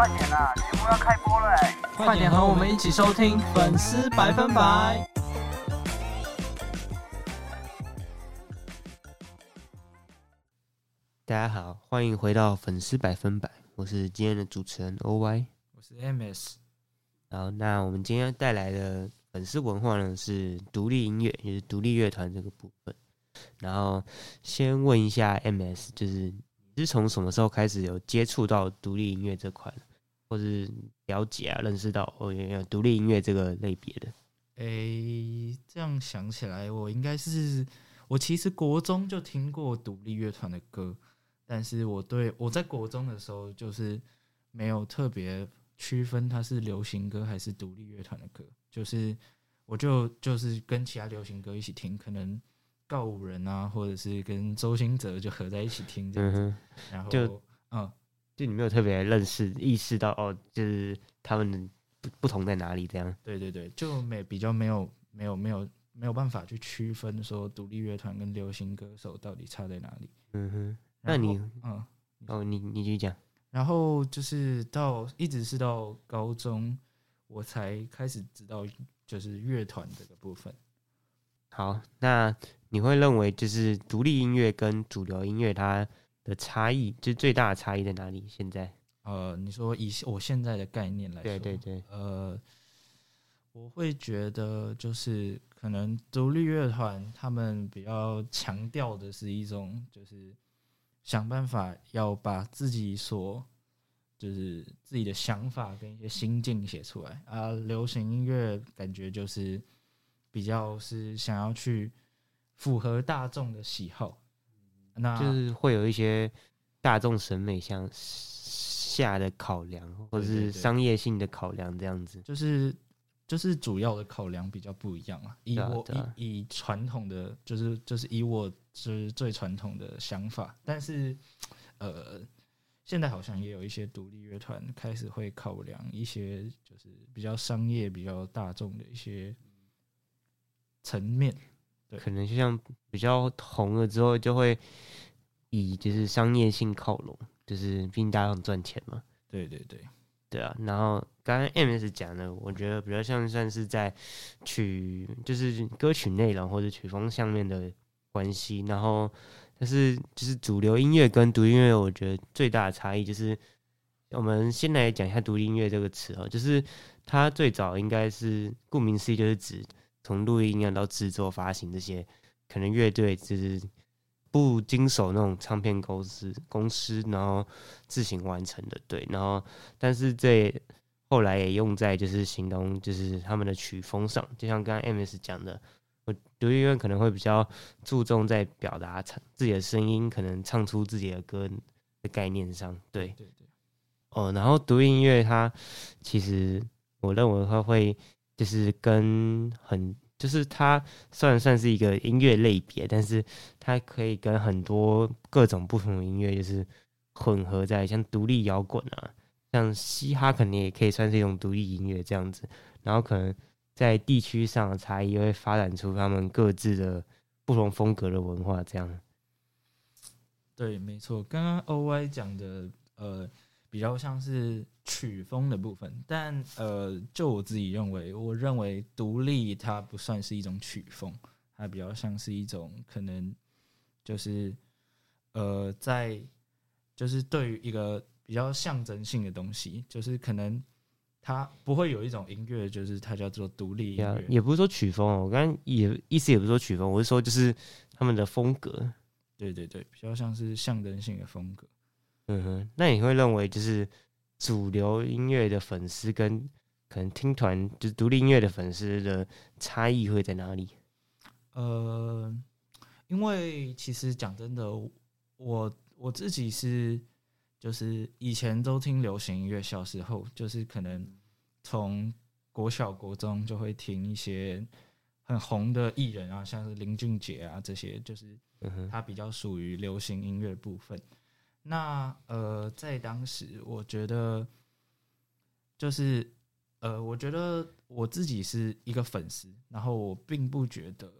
快点啦，节目要开播了哎！快点和我们一起收听粉丝百分百。大家好，欢迎回到粉丝百分百，我是今天的主持人 OY。我是 MS，好，那我们今天带来的粉丝文化呢是独立音乐，就是独立乐团这个部分。然后先问一下 MS，就是你是从什么时候开始有接触到独立音乐这块的，或是了解啊、认识到哦，原有独立音乐这个类别的？诶，这样想起来，我应该是我其实国中就听过独立乐团的歌，但是我对我在国中的时候就是没有特别区分它是流行歌还是独立乐团的歌，就是我就就是跟其他流行歌一起听，可能告五人啊，或者是跟周兴哲就合在一起听这样子，嗯，然后就嗯。就你没有特别认识、意识到哦，就是他们不不同在哪里这样。对对对，就没比较没有没有没有没有办法去区分说独立乐团跟流行歌手到底差在哪里。嗯哼，那你嗯，哦，你你继续讲。然后就是到一直是到高中，我才开始知道就是乐团这个部分。好，那你会认为就是独立音乐跟主流音乐它的差异，就是最大的差异在哪里？现在？呃，你说以我现在的概念来说，对对对，呃，我会觉得就是可能独立乐团他们比较强调的是一种就是想办法要把自己所就是自己的想法跟一些心境写出来啊，流行音乐感觉就是比较是想要去符合大众的喜好，那就是会有一些大众审美向下的考量，或者是商业性的考量这样子。就是就是主要的考量比较不一样啊。以我、以以传统的，就是就是以我就是最传统的想法，但是呃，现在好像也有一些独立乐团开始会考量一些就是比较商业、比较大众的一些层面。对可能就像比较红了之后，就会以就是商业性靠拢，就是毕竟大家很赚钱嘛。对对对，对啊，然后刚刚 MS 讲的，我觉得比较像算是在曲，就是歌曲内容或者曲风上面的关系。然后，但是就是主流音乐跟独立音乐，我觉得最大的差异就是，我们先来讲一下独立音乐这个词哦，就是它最早应该是顾名思义，就是指从录音啊到制作、发行这些，可能乐队就是不经手那种唱片公司公司，然后自行完成的，对，然后但是这后来也用在就是形容就是他们的曲风上，就像刚刚 MS 讲的，我独立音乐可能会比较注重在表达唱自己的声音，可能唱出自己的歌的概念上，对，对对，哦，然后独立音乐它其实我认为它会就是跟很就是它虽然算是一个音乐类别，但是它可以跟很多各种不同的音乐就是混合在，像独立摇滚啊，像嘻哈肯定也可以算是一种独立音乐这样子，然后可能在地区上的差异会发展出他们各自的不同风格的文化这样。对，没错。刚刚 O Y 讲的，呃，比较像是曲风的部分，但呃，就我自己认为，我认为独立它不算是一种曲风，它比较像是一种可能就是呃，在就是对于一个比较象征性的东西，就是可能它不会有一种音乐，就是它叫做独立音也乐。也不是说曲风哦，我刚刚也意思也不是说曲风，我是说就是他们的风格。对对对，比较像是象征性的风格。嗯哼，那你会认为就是主流音乐的粉丝跟可能听团就是独立音乐的粉丝的差异会在哪里？呃，因为其实讲真的，我我自己是就是以前都听流行音乐，小时候就是可能从国小国中就会听一些很红的艺人啊，像是林俊杰啊这些，就是嗯哼，它比较属于流行音乐部分。那呃，在当时，我觉得就是呃，我觉得我自己是一个粉丝，然后我并不觉得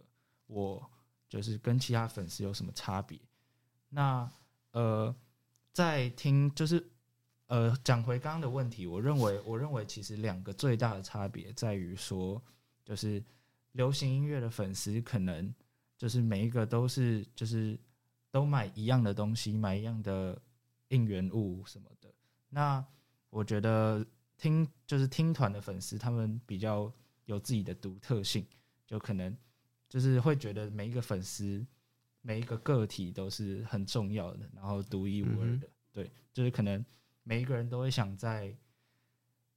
我就是跟其他粉丝有什么差别。那呃，在听就是呃，讲回刚刚的问题，我认为，我认为其实两个最大的差别在于说，就是流行音乐的粉丝可能就是每一个都是就是都买一样的东西，买一样的应援物什么的。那我觉得听就是听团的粉丝，他们比较有自己的独特性，就可能就是会觉得每一个粉丝每一个个体都是很重要的，然后独一无二的。对，就是可能。每一个人都会想在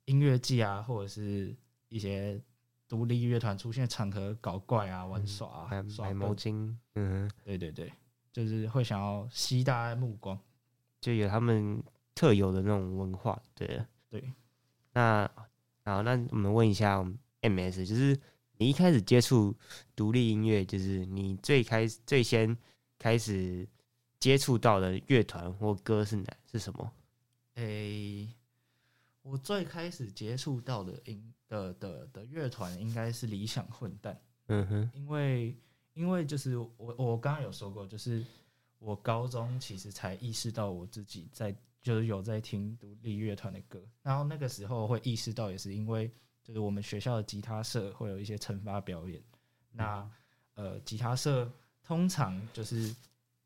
音乐季啊，或者是一些独立乐团出现场合搞怪啊、玩耍啊、买毛巾，嗯，对对对，就是会想要吸大家目光，就有他们特有的那种文化，对对。那好，那我们问一下 MS，就是你一开始接触独立音乐，就是你最开始最先开始接触到的乐团或歌是哪是什么？诶，我最开始接触到的音的的的乐团应该是理想混蛋。嗯哼，因为因为就是我我刚刚有说过，就是我高中其实才意识到我自己在就是有在听独立乐团的歌，然后那个时候会意识到，也是因为就是我们学校的吉他社会有一些惩罚表演，那呃吉他社通常就是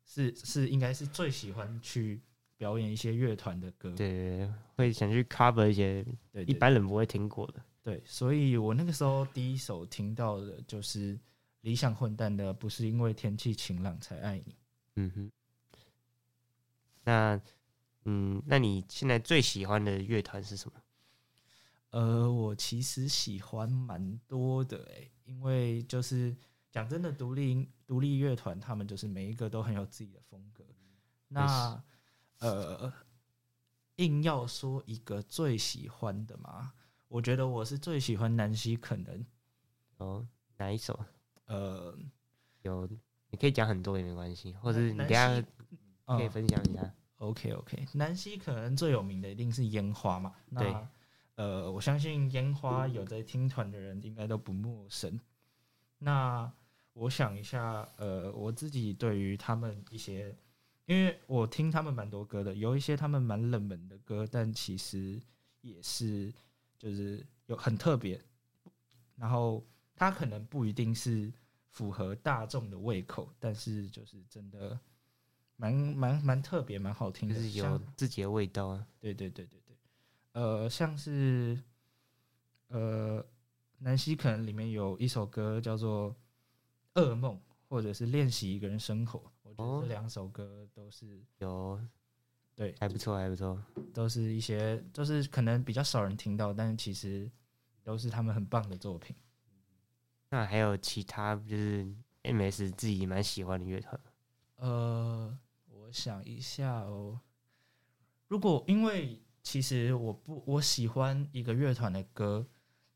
是是应该是最喜欢去。表演一些乐团的歌，对，会想去 cover 一些对一般人不会听过的，对，所以我那个时候第一首听到的就是理想混蛋的，不是因为天气晴朗才爱你，嗯哼，那嗯，那你现在最喜欢的乐团是什么？呃，我其实喜欢蛮多的，哎，因为就是讲真的，独立独立乐团他们就是每一个都很有自己的风格，那。呃，硬要说一个最喜欢的嘛，我觉得我是最喜欢南希可能。哦，哪一首？呃，有，你可以讲很多也没关系，或者你等下可以分享一下。OK OK，南溪可能最有名的一定是烟花嘛。对。呃，我相信烟花有在听团的人应该都不陌生。那我想一下，呃，我自己对于他们一些。因为我听他们蛮多歌的，有一些他们蛮冷门的歌，但其实也是就是有很特别，然后他可能不一定是符合大众的胃口，但是就是真的蛮蛮蛮特别，蛮好听，就是有自己的味道啊。对对对对对，呃，像是呃，南希可能里面有一首歌叫做《噩梦》，或者是《练习一个人生活》。我觉得这两首歌都是有，对，还不错，还不错，都是一些，都是可能比较少人听到，但是其实都是他们很棒的作品。那还有其他就是 MS 自己蛮喜欢的乐团？呃，我想一下哦，如果因为其实我不我喜欢一个乐团的歌，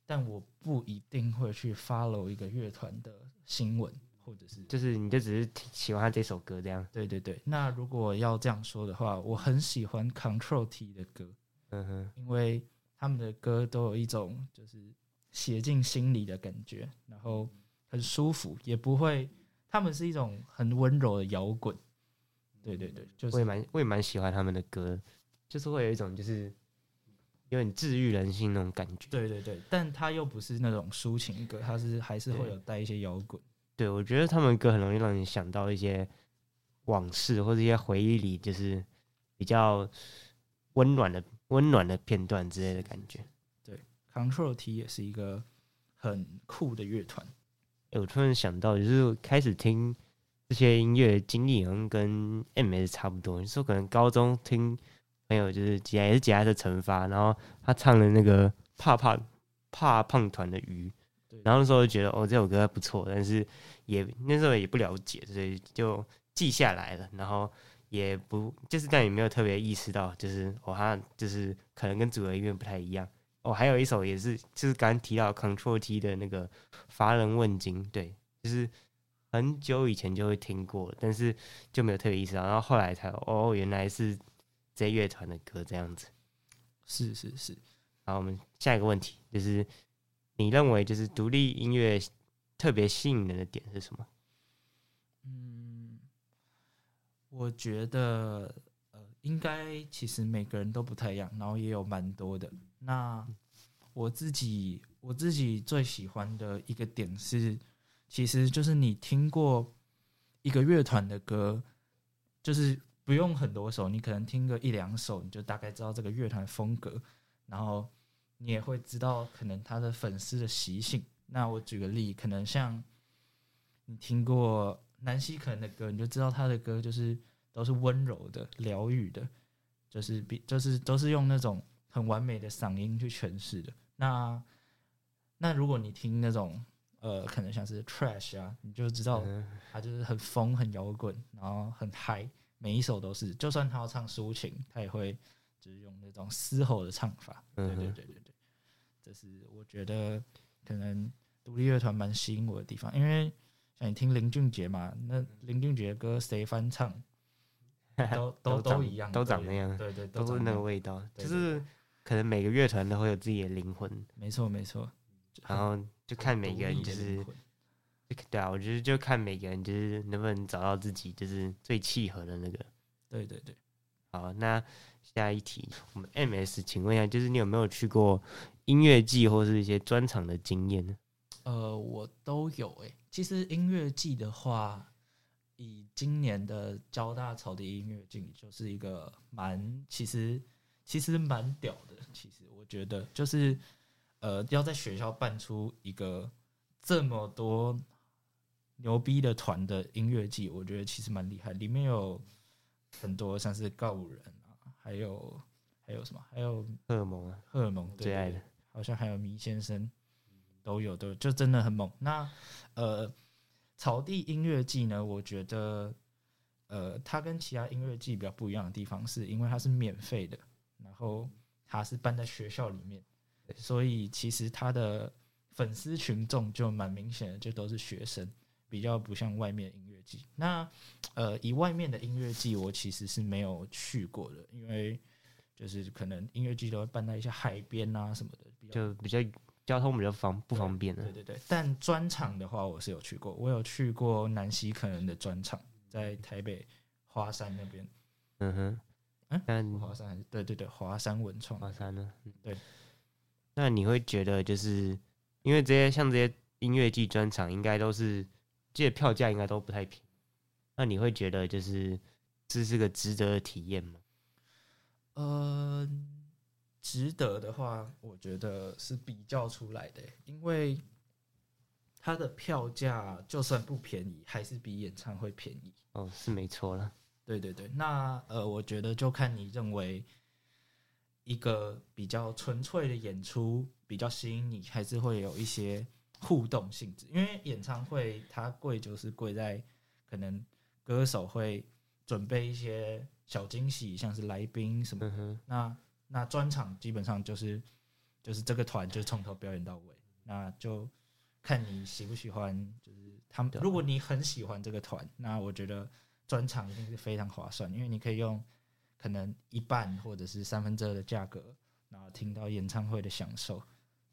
但我不一定会去 follow 一个乐团的新闻。或者是，就是你就只是喜欢这首歌这样。对对对，那如果要这样说的话，我很喜欢 Control T 的歌，嗯哼，因为他们的歌都有一种就是写进心里的感觉，然后很舒服，也不会，他们是一种很温柔的摇滚。对对对，就是我也蛮我也蛮喜欢他们的歌，就是会有一种就是有点治愈人心那种感觉。对对对，但他又不是那种抒情歌，他是还是会有带一些摇滚。对，我觉得他们歌很容易让你想到一些往事或者一些回忆里，就是比较温暖的、温暖的片段之类的感觉。对，Control T 也是一个很酷的乐团。哎，我突然想到，就是开始听这些音乐经历，好像跟 MS 差不多。你说可能高中听朋友就是吉也是吉他的惩罚，然后他唱了那个怕怕怕胖团的鱼。然后那时候就觉得哦，这首歌还不错，但是也那时候也不了解，所以就记下来了。然后也不就是但也没有特别意识到，就是哦，它就是可能跟主流音乐不太一样。哦，还有一首也是，就是刚刚提到 Control T 的那个《乏人问津》，对，就是很久以前就会听过，但是就没有特别意识到。然后后来才哦，原来是这乐团的歌这样子。是是是。然后我们下一个问题就是。你认为就是独立音乐特别吸引人的点是什么？嗯，我觉得呃，应该其实每个人都不太一样，然后也有蛮多的。那我自己我自己最喜欢的一个点是，其实就是你听过一个乐团的歌，就是不用很多首，你可能听个一两首，你就大概知道这个乐团风格，然后你也会知道可能他的粉丝的习性。那我举个例，可能像你听过南希可能的歌，你就知道他的歌就是都是温柔的、疗愈的，就是比就是都是用那种很完美的嗓音去诠释的。那那如果你听那种呃，可能像是 Trash 啊，你就知道嗯他就是很疯、很摇滚，然后很嗨，每一首都是。就算他要唱抒情，他也会就是用那种嘶吼的唱法。对对对对对，这是我觉得可能独立乐团蛮吸引我的地方，因为像你听林俊杰嘛，那林俊杰的歌谁翻唱 都都都一样，都长那样对对，都是那个味道，就是可能每个乐团都会有自己的灵魂，没错没错，然后就看每个人就是对啊，我觉得就看每个人就是能不能找到自己就是最契合的那个。对对对。好，那下一题，我们 MS，请问一下，就是你有没有去过音乐季或是一些专场的经验呢？呃，我都有诶、其实音乐季的话，以今年的交大草地音乐季就是一个蛮，其实其实蛮屌的。其实我觉得就是呃，要在学校办出一个这么多牛逼的团的音乐季，我觉得其实蛮厉害。里面有很多像是告五人啊，还有还有什么，还有荷尔蒙啊，荷尔蒙最爱的，好像还有迷先生都有的，就真的很猛。那呃，草地音乐季呢，我觉得呃，它跟其他音乐季比较不一样的地方，是因为它是免费的，然后他是办在学校里面，所以其实他的粉丝群众就蛮明显的，就都是学生，比较不像外面的音乐季。那呃，以外面的音乐季，我其实是没有去过的，因为就是可能音乐季都会办在一些海边啊什么的，比较就比较交通比较方不方便的。对。对对，但专场的话，我是有去过，我有去过南希可能的专场，在台北花山那边，嗯哼，嗯那华山还是对对对，华山文创，华山呢？嗯对。那你会觉得，就是因为这些像这些音乐季专场，应该都是这些票价应该都不太平。那你会觉得，就是这是个值得的体验吗？呃，值得的话，我觉得是比较出来的，因为它的票价就算不便宜，还是比演唱会便宜。哦，是没错了。对对对，那呃，我觉得就看你认为一个比较纯粹的演出比较吸引你，还是会有一些互动性质。因为演唱会它贵就是贵在可能歌手会准备一些小惊喜，像是来宾什么的。嗯，那那专场基本上就是就是这个团就是从头表演到尾，那就看你喜不喜欢。就是他们如果你很喜欢这个团，那我觉得专场一定是非常划算，因为你可以用可能一半或者是三分之二的价格，然后听到演唱会的享受。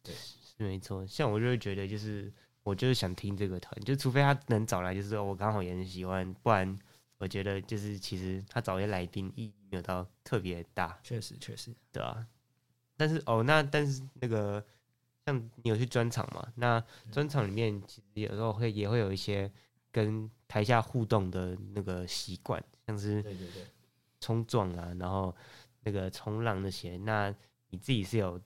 是没错。像我就会觉得，就是我就是想听这个团，就除非他能找来，就是我刚好也很喜欢，不然我觉得就是其实他找一些来宾意义没有到特别大。确实，确实，对啊，但是哦，那但是那个像你有去专场嘛？那专场里面其实有时候会也会有一些跟台下互动的那个习惯，像是对对对。冲撞啊，然后那个冲浪那些。那你自己是有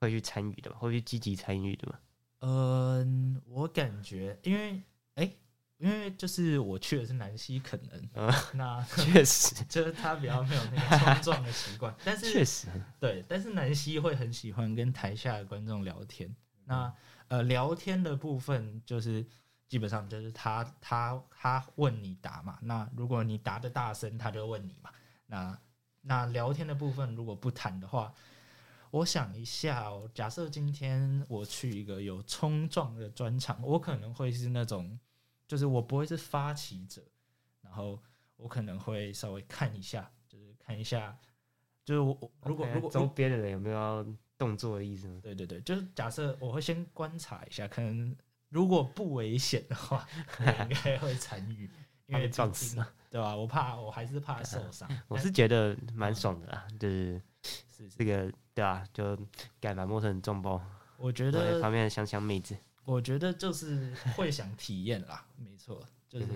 会去参与的吗？会去积极参与的吗？嗯，我感觉，因为哎、因为就是我去的是南希肯能，嗯那确实，就是他比较没有那个冲撞的习惯，但 是确实，对，但是南希会很喜欢跟台下的观众聊天。那呃，聊天的部分就是基本上就是他他他问你答嘛，那如果你答的大声，他就问你嘛。那那聊天的部分如果不谈的话，我想一下哦，假设今天我去一个有冲撞的专场，我可能会是那种，就是我不会是发起者，然后我可能会稍微看一下，就是看一下，就是我我如果如果周边的人有没有要动作的意思吗？对对对，就是假设我会先观察一下，可能如果不危险的话，我应该会参与。因为被撞死了，对吧、我怕我还是怕受伤。我是觉得蛮爽的啦，就是这个对啊，就敢把陌生人撞爆，我觉得旁边的香香妹子，我觉得就是会想体验啦，没错，就是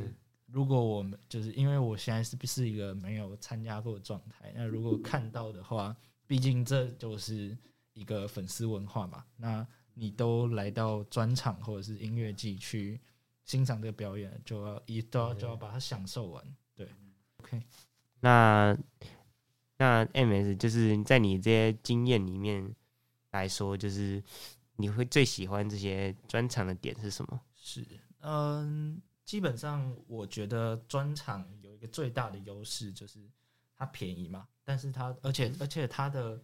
如果我们就是因为我现在是不是一个没有参加过的状态，那如果看到的话，毕竟这就是一个粉丝文化嘛，那你都来到专场或者是音乐季去欣赏这个表演，就要一都要就要把它享受完，对，OK，那那 MS 就是在你这些经验里面来说，就是你会最喜欢这些专场的点是什么？是，嗯，基本上我觉得专场有一个最大的优势就是它便宜嘛，但是它而且而且它的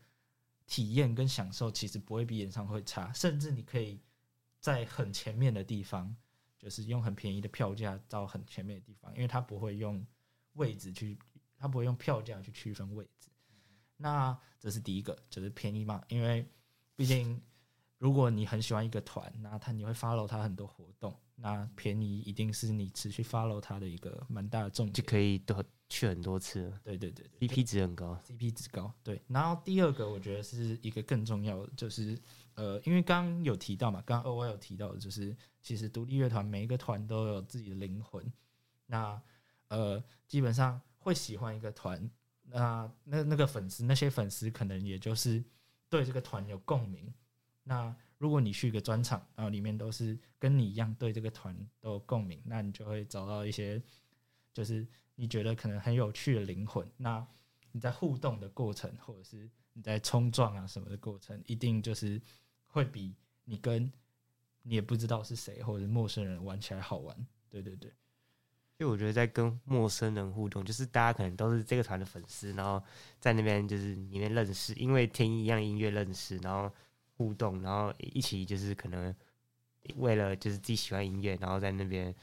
体验跟享受其实不会比演唱会差，甚至你可以在很前面的地方，就是用很便宜的票价到很前面的地方，因为它不会用位置去，它不会用票价去区分位置。那这是第一个，就是便宜嘛，因为毕竟如果你很喜欢一个团，那他你会 follow 他很多活动，那便宜一定是你持续 follow 他的一个蛮大的重点。就可以得去很多次了对对对对，CP 值很高。CP 值高。对，然后第二个我觉得是一个更重要的，就是呃，因为刚刚有提到嘛，刚刚 O Y 有提到的，就是其实独立乐团每一个团都有自己的灵魂。那呃，基本上会喜欢一个团，那那那个粉丝，那些粉丝可能也就是对这个团有共鸣。那如果你去一个专场，然后里面都是跟你一样对这个团都有共鸣，那你就会找到一些就是你觉得可能很有趣的灵魂。那你在互动的过程，或者是你在冲撞啊什么的过程，一定就是会比你跟你也不知道是谁或者是陌生人玩起来好玩。对对对，就我觉得在跟陌生人互动，就是大家可能都是这个团的粉丝，然后在那边就是里面认识，因为听一样音乐认识，然后互动，然后一起就是可能为了就是自己喜欢音乐，然后在那边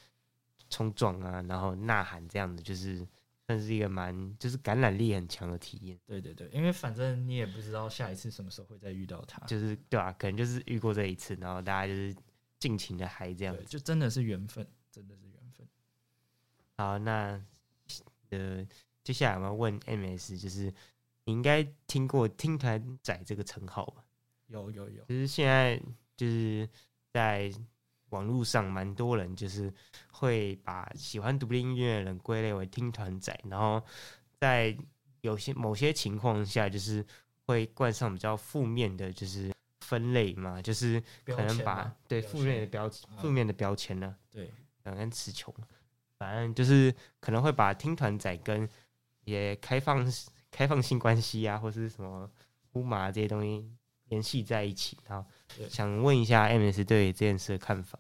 冲撞啊，然后呐喊这样子，就是算是一个蛮就是感染力很强的体验，对对对，因为反正你也不知道下一次什么时候会再遇到他，就是对吧、可能就是遇过这一次，然后大家就是尽情的嗨这样对，子。就真的是缘分，真的是缘分。好，那呃，接下来我要问 MS，就是你应该听过“听团仔”这个称号吧？有有有，就是现在就是在网络上蛮多人就是会把喜欢独立音乐的人归类为听团仔，然后在有些某些情况下，就是会冠上比较负面的，就是分类嘛，就是可能把对负面的标嗯负面的标签呢、对呃，跟词穷，反正就是可能会把听团仔跟一些开放开放性关系啊，或是什么呼麻这些东西联系在一起。然后对想问一下 MS 对这件事的看法。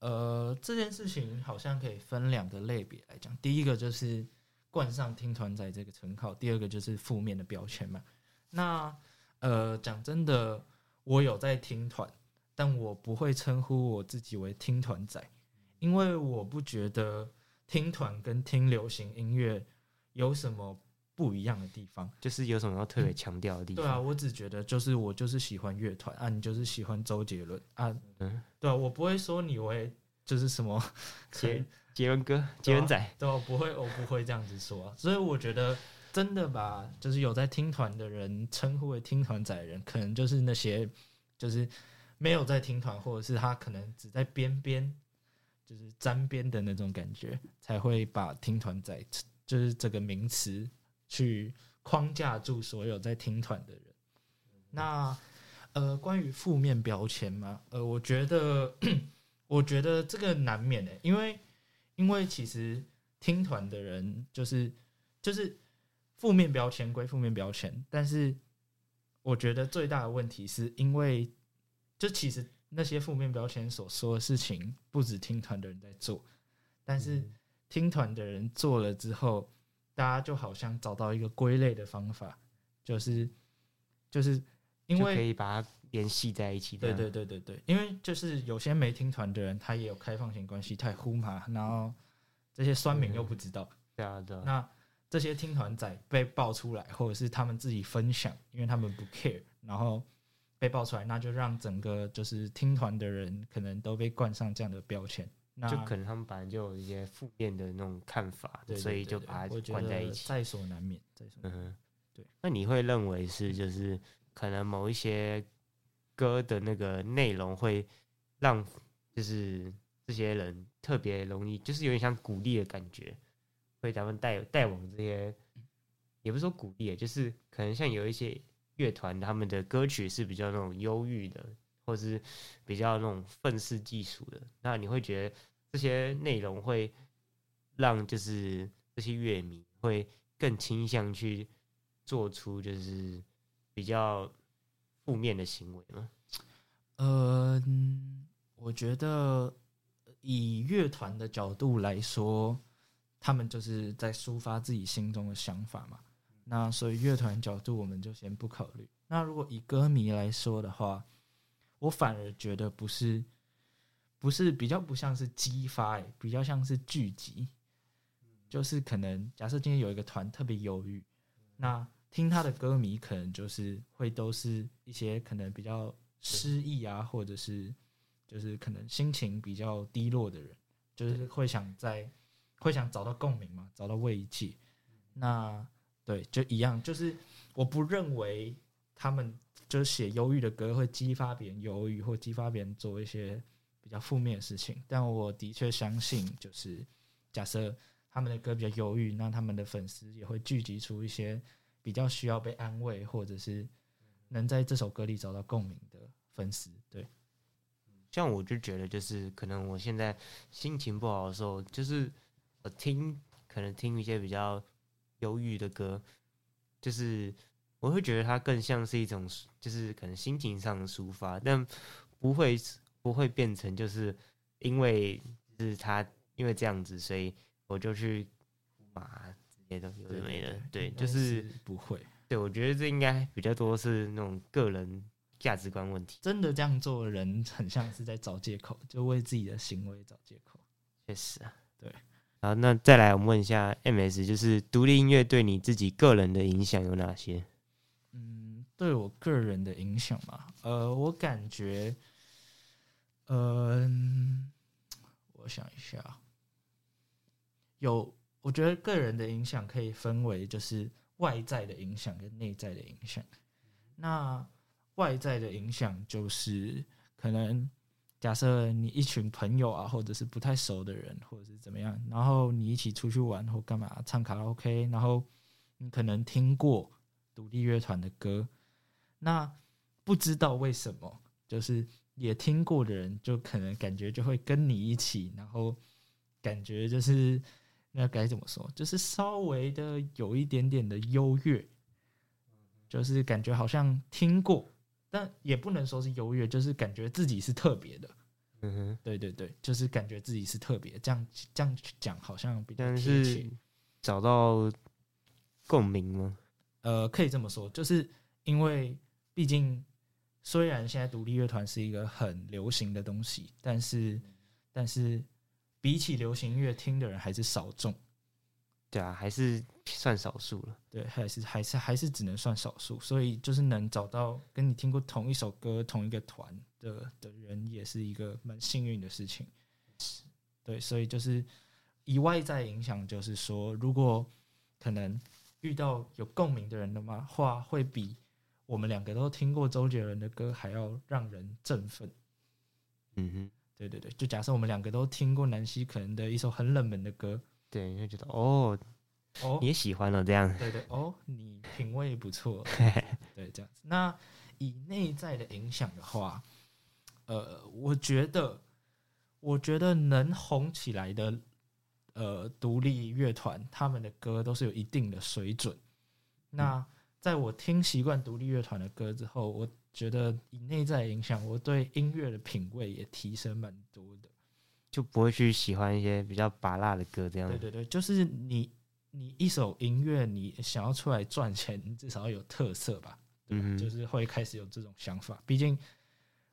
呃，这件事情好像可以分两个类别来讲。第一个就是冠上“听团仔”这个称号，第二个就是负面的标签嘛。那呃，讲真的，我有在听团，但我不会称呼我自己为听团仔，因为我不觉得听团跟听流行音乐有什么不一样的地方。就是有什么要特别强调的地方对啊，我只觉得就是我就是喜欢乐团 啊，你就是喜欢周杰伦啊，嗯对啊，我不会说你为就是什么杰杰伦哥，杰伦仔，对，我不会，我不会这样子说、啊。所以我觉得真的吧就是有在听团的人称呼为听团仔的人，可能就是那些就是没有在听团，或者是他可能只在边边就是沾边的那种感觉，才会把听团仔就是这个名词去框架住所有在听团的人。那呃，关于负面标签嘛，呃，我觉得 我觉得这个难免的、欸因为因为其实听团的人就是就是负面标签归负面标签，但是我觉得最大的问题是因为就其实那些负面标签所说的事情，不止听团的人在做，但是听团的人做了之后，大家就好像找到一个归类的方法，就是就是因为可以把它联系在一起。对对，对对对，因为就是有些没听团的人，他也有开放型关系，他也呼嘛，然后这些酸民又不知道，对啊对啊。那这些听团仔被爆出来，或者是他们自己分享，因为他们不 care，然后被爆出来，那就让整个就是听团的人可能都被冠上这样的标签，那就可能他们本来就有一些负面的那种看法，对对所以就把它关在一起。在所难免，在所难免。嗯哼，对。那你会认为是就是可能某一些歌的那个内容会让就是这些人特别容易，就是有点像鼓励的感觉，会咱们带带往这些，也不是说鼓励，就是可能像有一些乐团他们的歌曲是比较那种忧郁的，或是比较那种愤世嫉俗的，那你会觉得这些内容会让就是这些乐迷会更倾向去做出就是比较负面的行为吗？呃，嗯我觉得以乐团的角度来说，他们就是在抒发自己心中的想法嘛。那所以乐团角度我们就先不考虑。那如果以歌迷来说的话，我反而觉得不是，不是比较不像是激发、欸，比较像是聚集。就是可能假设今天有一个团特别忧郁，那听他的歌迷可能就是会都是一些可能比较失意啊，或者是就是可能心情比较低落的人，就是会想在会想找到共鸣嘛，找到慰藉。那对，就一样，就是我不认为他们就是写忧郁的歌会激发别人忧郁，或激发别人做一些比较负面的事情。但我的确相信，就是假设他们的歌比较忧郁，那他们的粉丝也会聚集出一些比较需要被安慰，或者是能在这首歌里找到共鸣的粉丝。对，像我就觉得，就是可能我现在心情不好的时候，就是我听可能听一些比较忧郁的歌，就是我会觉得它更像是一种，就是可能心情上的抒发，但不会不会变成就是因为就是他因为这样子，所以我就去骂这些都有的没的，对，就是不会对我觉得这应该比较多是那种个人价值观问题，真的这样做的人，很像是在找借口，就为自己的行为找借口。确实啊，对。好，那再来我们问一下 MS，就是独立音乐对你自己个人的影响有哪些？对我个人的影响嘛，呃，我感觉，呃，我想一下，有，我觉得个人的影响可以分为就是外在的影响跟内在的影响。那外在的影响就是可能假设你一群朋友啊，或者是不太熟的人，或者是怎么样，然后你一起出去玩或干嘛唱卡拉 OK，然后你可能听过独立乐团的歌，那不知道为什么，就是也听过的人，就可能感觉就会跟你一起，然后感觉就是那该怎么说，就是稍微的有一点点的优越，就是感觉好像听过，但也不能说是优越，就是感觉自己是特别的。嗯哼，对对对，就是感觉自己是特别，这样这样讲好像比较贴是切。找到共鸣吗？呃，可以这么说，就是因为毕竟虽然现在独立乐团是一个很流行的东西，但是但是比起流行音乐听的人还是少众，对啊，还是算少数了。对，还是还是还是只能算少数，所以就是能找到跟你听过同一首歌、同一个团的的人，也是一个蛮幸运的事情。对，所以就是以外在影响，就是说，如果可能遇到有共鸣的人的嘛话，会比我们两个都听过周杰伦的歌还要让人振奋。嗯哼，对对对，就假设我们两个都听过南希可能的一首很冷门的歌，对，你会觉得哦，哦你，也喜欢了这样。对对哦，你品味不错，对，这样子。那以内在的影响的话，呃，我觉得，我觉得能红起来的，呃，独立乐团，他们的歌都是有一定的水准。那在我听习惯独立乐团的歌之后，我觉得以内在影响，我对音乐的品味也提升蛮多的。就不会去喜欢一些比较拔辣的歌这样对。对对，就是你你一首音乐，你想要出来赚钱，你至少要有特色吧？对吧嗯就是会开始有这种想法。毕竟，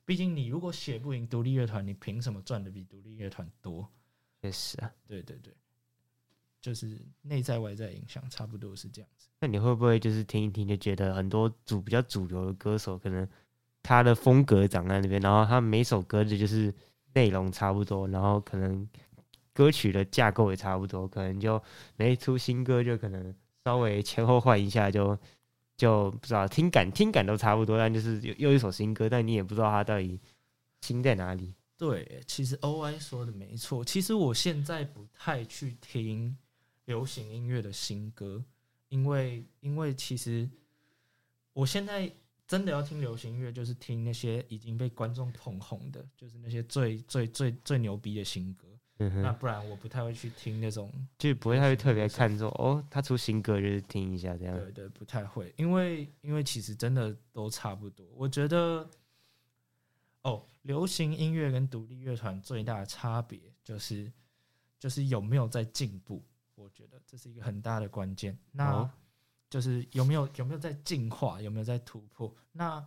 毕竟你如果写不赢独立乐团，你凭什么赚的比独立乐团多？也是啊，对对对，就是内在外在影响，差不多是这样子。那你会不会就是听一听就觉得很多主比较主流的歌手，可能他的风格长在那边，然后他每首歌的就是内容差不多，然后可能歌曲的架构也差不多，可能就每一出新歌就可能稍微前后换一下就。就不知道听感听感都差不多，但就是又又一首新歌，但你也不知道他到底新在哪里。对，其实 O I 说的没错。其实我现在不太去听流行音乐的新歌，因为因为其实我现在真的要听流行音乐，就是听那些已经被观众捧红的，就是那些最最最最牛逼的新歌。那不然我不太会去听那种，就不会太会特别看重哦，他出新歌就是听一下这样。对对，不太会，因为因为其实真的都差不多。我觉得，哦，流行音乐跟独立乐团最大的差别就是就是有没有在进步。我觉得这是一个很大的关键。那就是有没有有没有在进化，有没有在突破？那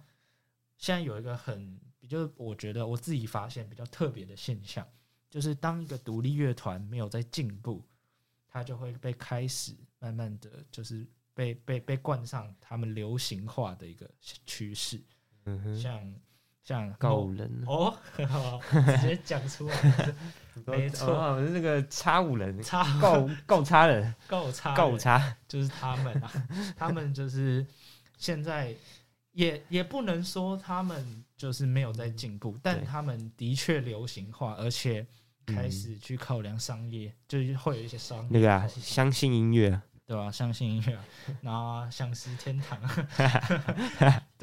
现在有一个很比较，我觉得我自己发现比较特别的现象。就是当一个独立乐团没有在进步，它就会被开始慢慢的就是被被被冠上他们流行化的一个趋势。嗯哼，像像告五人哦，直接讲出来，没错，是那个叉五人，叉够够叉人，够叉够叉，就是他们啊，他们就是现在也也不能说他们就是没有在进步，但他们的确流行化，而且。开始去考量商业，就是会有一些商那个啊，相信音乐，对吧？相信音乐，然后相思天堂，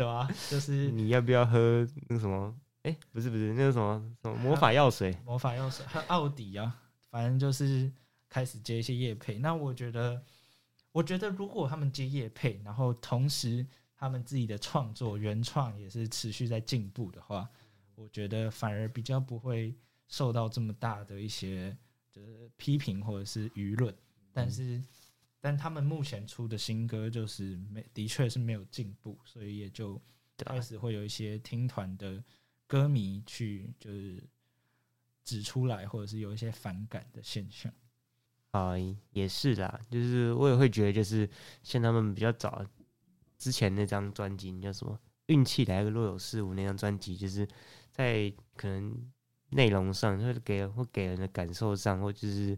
对吧？就是你要不要喝那个什么？哎，不是不是，那个什么什么魔法药水？魔法药水，和奥迪啊，反正就是开始接一些业配。那我觉得，我觉得如果他们接业配，然后同时他们自己的创作原创也是持续在进步的话，我觉得反而比较不会。受到这么大的一些就是批评或者是舆论，但是，但他们目前出的新歌就是没，的确是没有进步，所以也就开始会有一些听团的歌迷去就是指出来，或者是有一些反感的现象。啊，也是啦，就是我也会觉得，就是像他们比较早之前那张专辑叫什么《运气来个若有似无》那张专辑，就是在可能。内容上，就是给会给人的感受上，或就是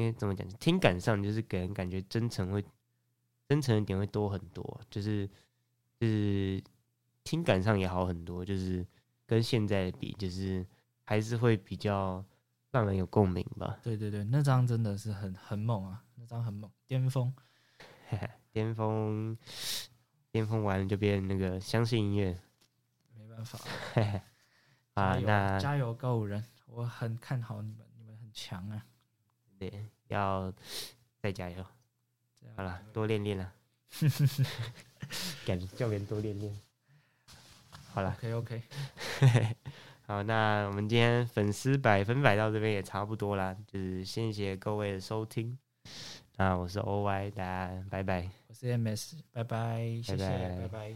因为怎么讲，听感上就是给人感觉真诚会真诚的点会多很多，就是就是听感上也好很多，就是跟现在比，就是还是会比较让人有共鸣吧。对对对，那张真的是很很猛啊，那张很猛，巅峰，巅峰，巅峰完了就变那个相信音乐，没办法。啊，那加油，高五人，我很看好你们，你们很强啊！对，要再加油。好了，多练练了，感觉教练多练练。好了，OK OK。好，那我们今天粉丝百分百到这边也差不多啦，就是谢谢各位的收听。那我是 OY，大家拜拜。我是 MS，拜拜，谢谢，拜拜。